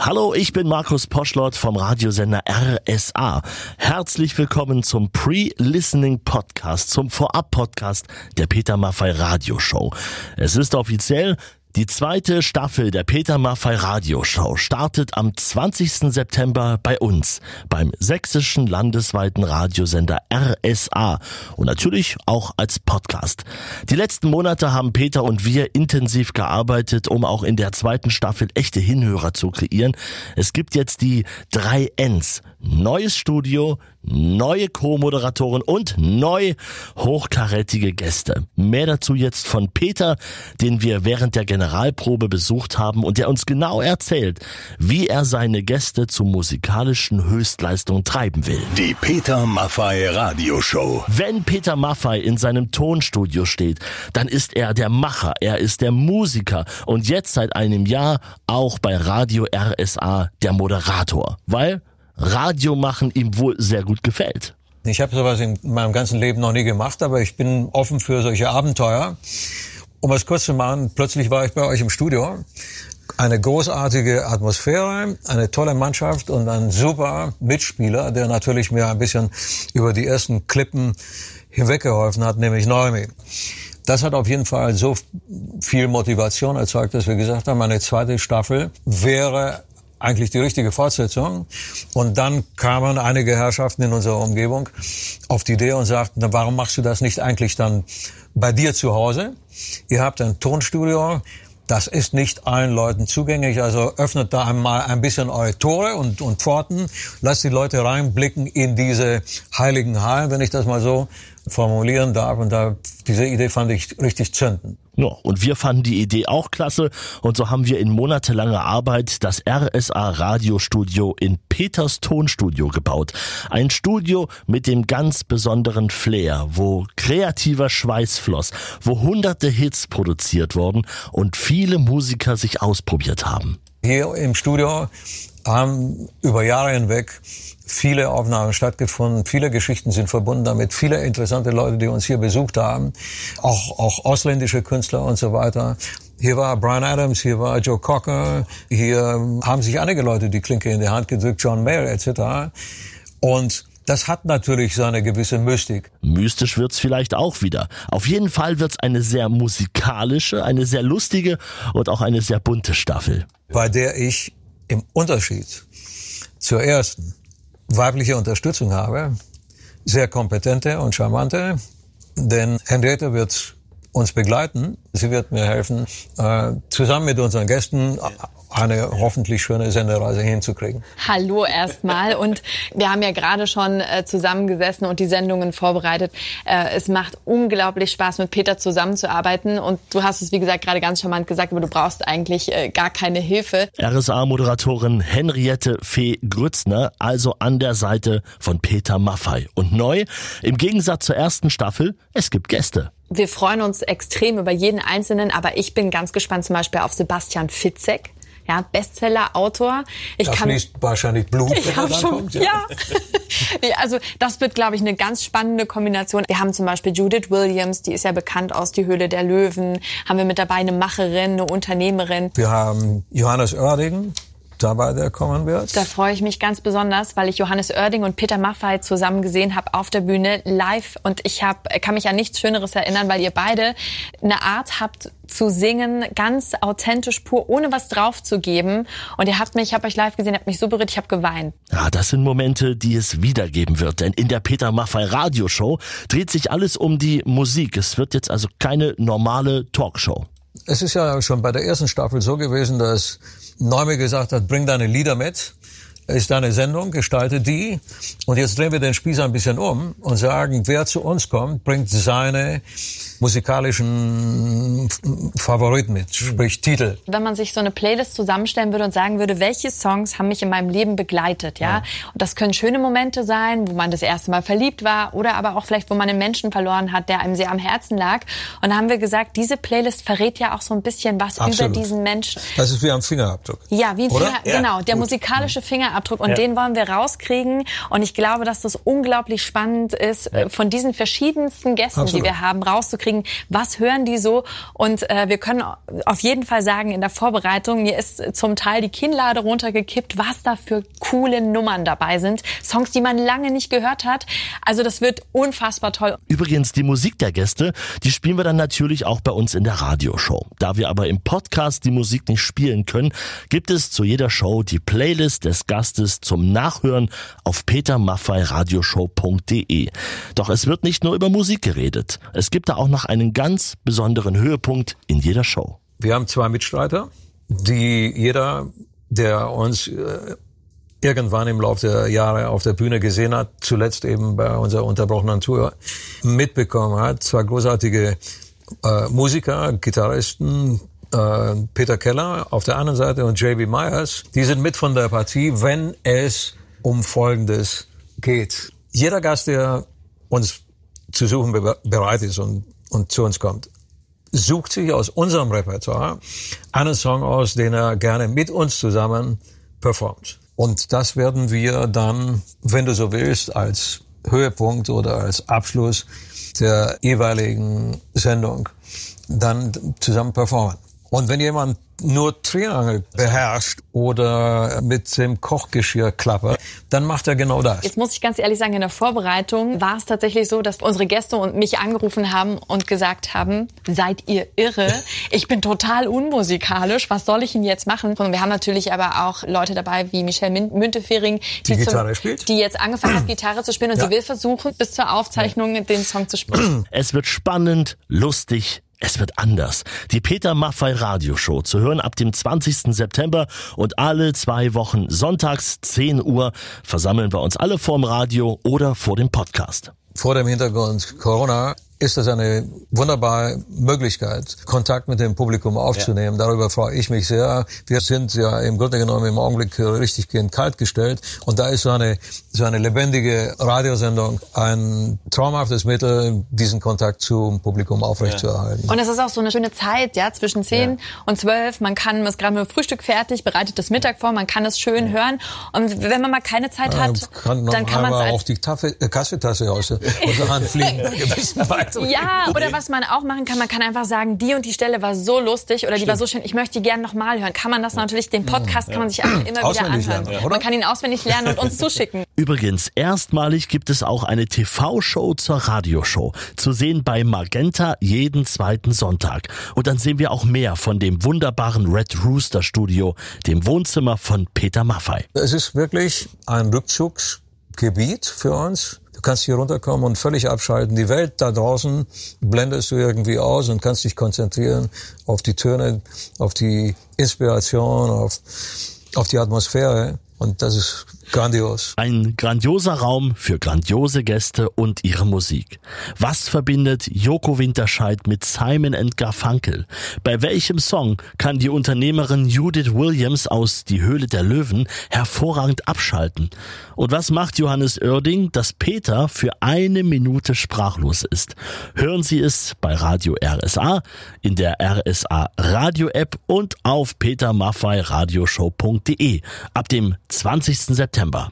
Hallo, ich bin Markus Poschlott vom Radiosender RSA. Herzlich willkommen zum Pre-Listening Podcast, zum Vorab-Podcast der Peter Maffei Radioshow. Es ist offiziell, die zweite Staffel der Peter Maffei Radioshow startet am 20. September bei uns, beim sächsischen landesweiten Radiosender RSA und natürlich auch als Podcast. Die letzten Monate haben Peter und wir intensiv gearbeitet, um auch in der zweiten Staffel echte Hinhörer zu kreieren. Es gibt jetzt die drei Ns. Neues Studio, neue Co-Moderatoren und neu hochkarätige Gäste. Mehr dazu jetzt von Peter, den wir während der Generalprobe besucht haben und der uns genau erzählt, wie er seine Gäste zu musikalischen Höchstleistungen treiben will. Die Peter Maffei Radioshow. Wenn Peter Maffei in seinem Tonstudio steht, dann ist er der Macher, er ist der Musiker und jetzt seit einem Jahr auch bei Radio RSA der Moderator, weil Radio machen ihm wohl sehr gut gefällt. Ich habe sowas in meinem ganzen Leben noch nie gemacht, aber ich bin offen für solche Abenteuer. Um es kurz zu machen, plötzlich war ich bei euch im Studio. Eine großartige Atmosphäre, eine tolle Mannschaft und ein super Mitspieler, der natürlich mir ein bisschen über die ersten Klippen hinweggeholfen hat, nämlich Neumi. Das hat auf jeden Fall so viel Motivation erzeugt, dass wir gesagt haben, eine zweite Staffel wäre eigentlich die richtige Fortsetzung. Und dann kamen einige Herrschaften in unserer Umgebung auf die Idee und sagten, warum machst du das nicht eigentlich dann bei dir zu Hause? Ihr habt ein Tonstudio, das ist nicht allen Leuten zugänglich, also öffnet da einmal ein bisschen eure Tore und, und Pforten, lasst die Leute reinblicken in diese heiligen Hallen, wenn ich das mal so formulieren darf. Und da, diese Idee fand ich richtig zündend. Ja, und wir fanden die Idee auch klasse und so haben wir in monatelanger Arbeit das RSA Radiostudio in Peters Tonstudio gebaut. Ein Studio mit dem ganz besonderen Flair, wo kreativer Schweiß floss, wo hunderte Hits produziert wurden und viele Musiker sich ausprobiert haben. Hier im Studio haben über Jahre hinweg viele Aufnahmen stattgefunden, viele Geschichten sind verbunden damit, viele interessante Leute, die uns hier besucht haben, auch, auch ausländische Künstler und so weiter. Hier war Brian Adams, hier war Joe Cocker, hier haben sich einige Leute die Klinke in die Hand gedrückt, John Mayer etc. Und das hat natürlich so eine gewisse Mystik. Mystisch wird's vielleicht auch wieder. Auf jeden Fall wird's eine sehr musikalische, eine sehr lustige und auch eine sehr bunte Staffel. Bei der ich im Unterschied zur ersten weibliche Unterstützung habe, sehr kompetente und charmante, denn Henriette wird uns begleiten. Sie wird mir helfen, äh, zusammen mit unseren Gästen eine hoffentlich schöne Sendereise hinzukriegen. Hallo erstmal und wir haben ja gerade schon äh, zusammengesessen und die Sendungen vorbereitet. Äh, es macht unglaublich Spaß mit Peter zusammenzuarbeiten und du hast es wie gesagt gerade ganz charmant gesagt, aber du brauchst eigentlich äh, gar keine Hilfe. RSA-Moderatorin Henriette Fee Grützner, also an der Seite von Peter Maffei. Und neu, im Gegensatz zur ersten Staffel, es gibt Gäste. Wir freuen uns extrem über jeden Einzelnen, aber ich bin ganz gespannt zum Beispiel auf Sebastian Fitzek ja, Bestseller-Autor. Ich da kann fließt wahrscheinlich Blut, ich er schon, kommt. Ja. ja. also das wird, glaube ich, eine ganz spannende Kombination. Wir haben zum Beispiel Judith Williams, die ist ja bekannt aus Die Höhle der Löwen. Haben wir mit dabei eine Macherin, eine Unternehmerin. Wir haben Johannes Oerding, dabei, der kommen wird. Da freue ich mich ganz besonders, weil ich Johannes Oerding und Peter Maffay zusammen gesehen habe auf der Bühne live und ich hab, kann mich an nichts Schöneres erinnern, weil ihr beide eine Art habt zu singen, ganz authentisch pur, ohne was draufzugeben. Und ihr habt mich, ich habe euch live gesehen, habt mich so berührt, ich habe geweint. Ja, das sind Momente, die es wiedergeben wird. Denn in der Peter Maffay Radioshow dreht sich alles um die Musik. Es wird jetzt also keine normale Talkshow. Es ist ja schon bei der ersten Staffel so gewesen, dass Neume gesagt hat, bring deine Lieder mit ist deine Sendung, gestalte die. Und jetzt drehen wir den Spieß ein bisschen um und sagen, wer zu uns kommt, bringt seine musikalischen Favoriten mit, sprich Titel. Wenn man sich so eine Playlist zusammenstellen würde und sagen würde, welche Songs haben mich in meinem Leben begleitet, ja? ja. Und das können schöne Momente sein, wo man das erste Mal verliebt war oder aber auch vielleicht, wo man einen Menschen verloren hat, der einem sehr am Herzen lag. Und da haben wir gesagt, diese Playlist verrät ja auch so ein bisschen was Absolut. über diesen Menschen. Das ist wie am Fingerabdruck. Ja, wie ein Finger, genau, der musikalische Fingerabdruck Fingerabdruck und ja. den wollen wir rauskriegen. Und ich glaube, dass das unglaublich spannend ist, ja. von diesen verschiedensten Gästen, Absolut. die wir haben, rauszukriegen, was hören die so. Und äh, wir können auf jeden Fall sagen, in der Vorbereitung, mir ist zum Teil die Kinnlade runtergekippt, was da für coole Nummern dabei sind. Songs, die man lange nicht gehört hat. Also das wird unfassbar toll. Übrigens, die Musik der Gäste, die spielen wir dann natürlich auch bei uns in der Radioshow. Da wir aber im Podcast die Musik nicht spielen können, gibt es zu jeder Show die Playlist des Gastes zum Nachhören auf petermaffeiradioshow.de. Doch es wird nicht nur über Musik geredet. Es gibt da auch noch einen ganz besonderen Höhepunkt in jeder Show. Wir haben zwei Mitstreiter, die jeder, der uns äh, irgendwann im Laufe der Jahre auf der Bühne gesehen hat, zuletzt eben bei unserer unterbrochenen Tour, mitbekommen hat. Zwei großartige äh, Musiker, Gitarristen, äh, Peter Keller auf der anderen Seite und JB Myers, die sind mit von der Partie, wenn es um Folgendes geht. Jeder Gast, der uns zu suchen bereit ist und, und zu uns kommt, sucht sich aus unserem Repertoire einen Song aus, den er gerne mit uns zusammen performt. Und das werden wir dann, wenn du so willst, als Höhepunkt oder als Abschluss der jeweiligen Sendung dann zusammen performen. Und wenn jemand nur Triangel beherrscht oder mit dem Kochgeschirr klappert, dann macht er genau das. Jetzt muss ich ganz ehrlich sagen, in der Vorbereitung war es tatsächlich so, dass unsere Gäste und mich angerufen haben und gesagt haben, seid ihr irre? Ich bin total unmusikalisch. Was soll ich denn jetzt machen? Und wir haben natürlich aber auch Leute dabei wie Michelle Müntefering, die, die, Gitarre spielt. die jetzt angefangen hat, Gitarre zu spielen und ja. sie will versuchen, bis zur Aufzeichnung ja. den Song zu spielen. Es wird spannend, lustig, es wird anders. Die Peter Maffei Radioshow zu hören ab dem 20. September und alle zwei Wochen sonntags 10 Uhr versammeln wir uns alle vorm Radio oder vor dem Podcast. Vor dem Hintergrund Corona ist das eine wunderbare Möglichkeit, Kontakt mit dem Publikum aufzunehmen. Ja. Darüber freue ich mich sehr. Wir sind ja im Grunde genommen im Augenblick richtig kalt gestellt und da ist so eine, so eine lebendige Radiosendung ein traumhaftes Mittel, diesen Kontakt zum Publikum aufrechtzuerhalten. Ja. Und es ist auch so eine schöne Zeit, ja, zwischen 10 ja. und 12. Man kann, man ist gerade mit dem Frühstück fertig, bereitet das Mittag vor, man kann es schön hören. Und wenn man mal keine Zeit hat, kann dann kann man auf die äh, Kaffeetasse aus, aus der Hand fliegen. ja, oder was man auch machen kann, man kann einfach sagen, die und die Stelle war so lustig oder die war so schön, ich möchte die gerne nochmal hören. Kann man das natürlich, den Podcast kann man sich einfach immer wieder anhören. Lernen, man kann ihn auswendig lernen und uns zuschicken. Übrigens, erstmalig gibt es auch eine TV-Show zur Radioshow. Zu sehen bei Magenta jeden zweiten Sonntag. Und dann sehen wir auch mehr von dem wunderbaren Red Rooster Studio, dem Wohnzimmer von Peter Maffei. Es ist wirklich ein Rückzugsgebiet für uns kannst hier runterkommen und völlig abschalten. Die Welt da draußen blendest du irgendwie aus und kannst dich konzentrieren auf die Töne, auf die Inspiration, auf, auf die Atmosphäre. Und das ist Grandios. Ein grandioser Raum für grandiose Gäste und ihre Musik. Was verbindet Joko Winterscheid mit Simon Garfunkel? Bei welchem Song kann die Unternehmerin Judith Williams aus Die Höhle der Löwen hervorragend abschalten? Und was macht Johannes Oerding, dass Peter für eine Minute sprachlos ist? Hören Sie es bei Radio RSA, in der RSA Radio App und auf petermaffeiradioshow.de ab dem 20. September.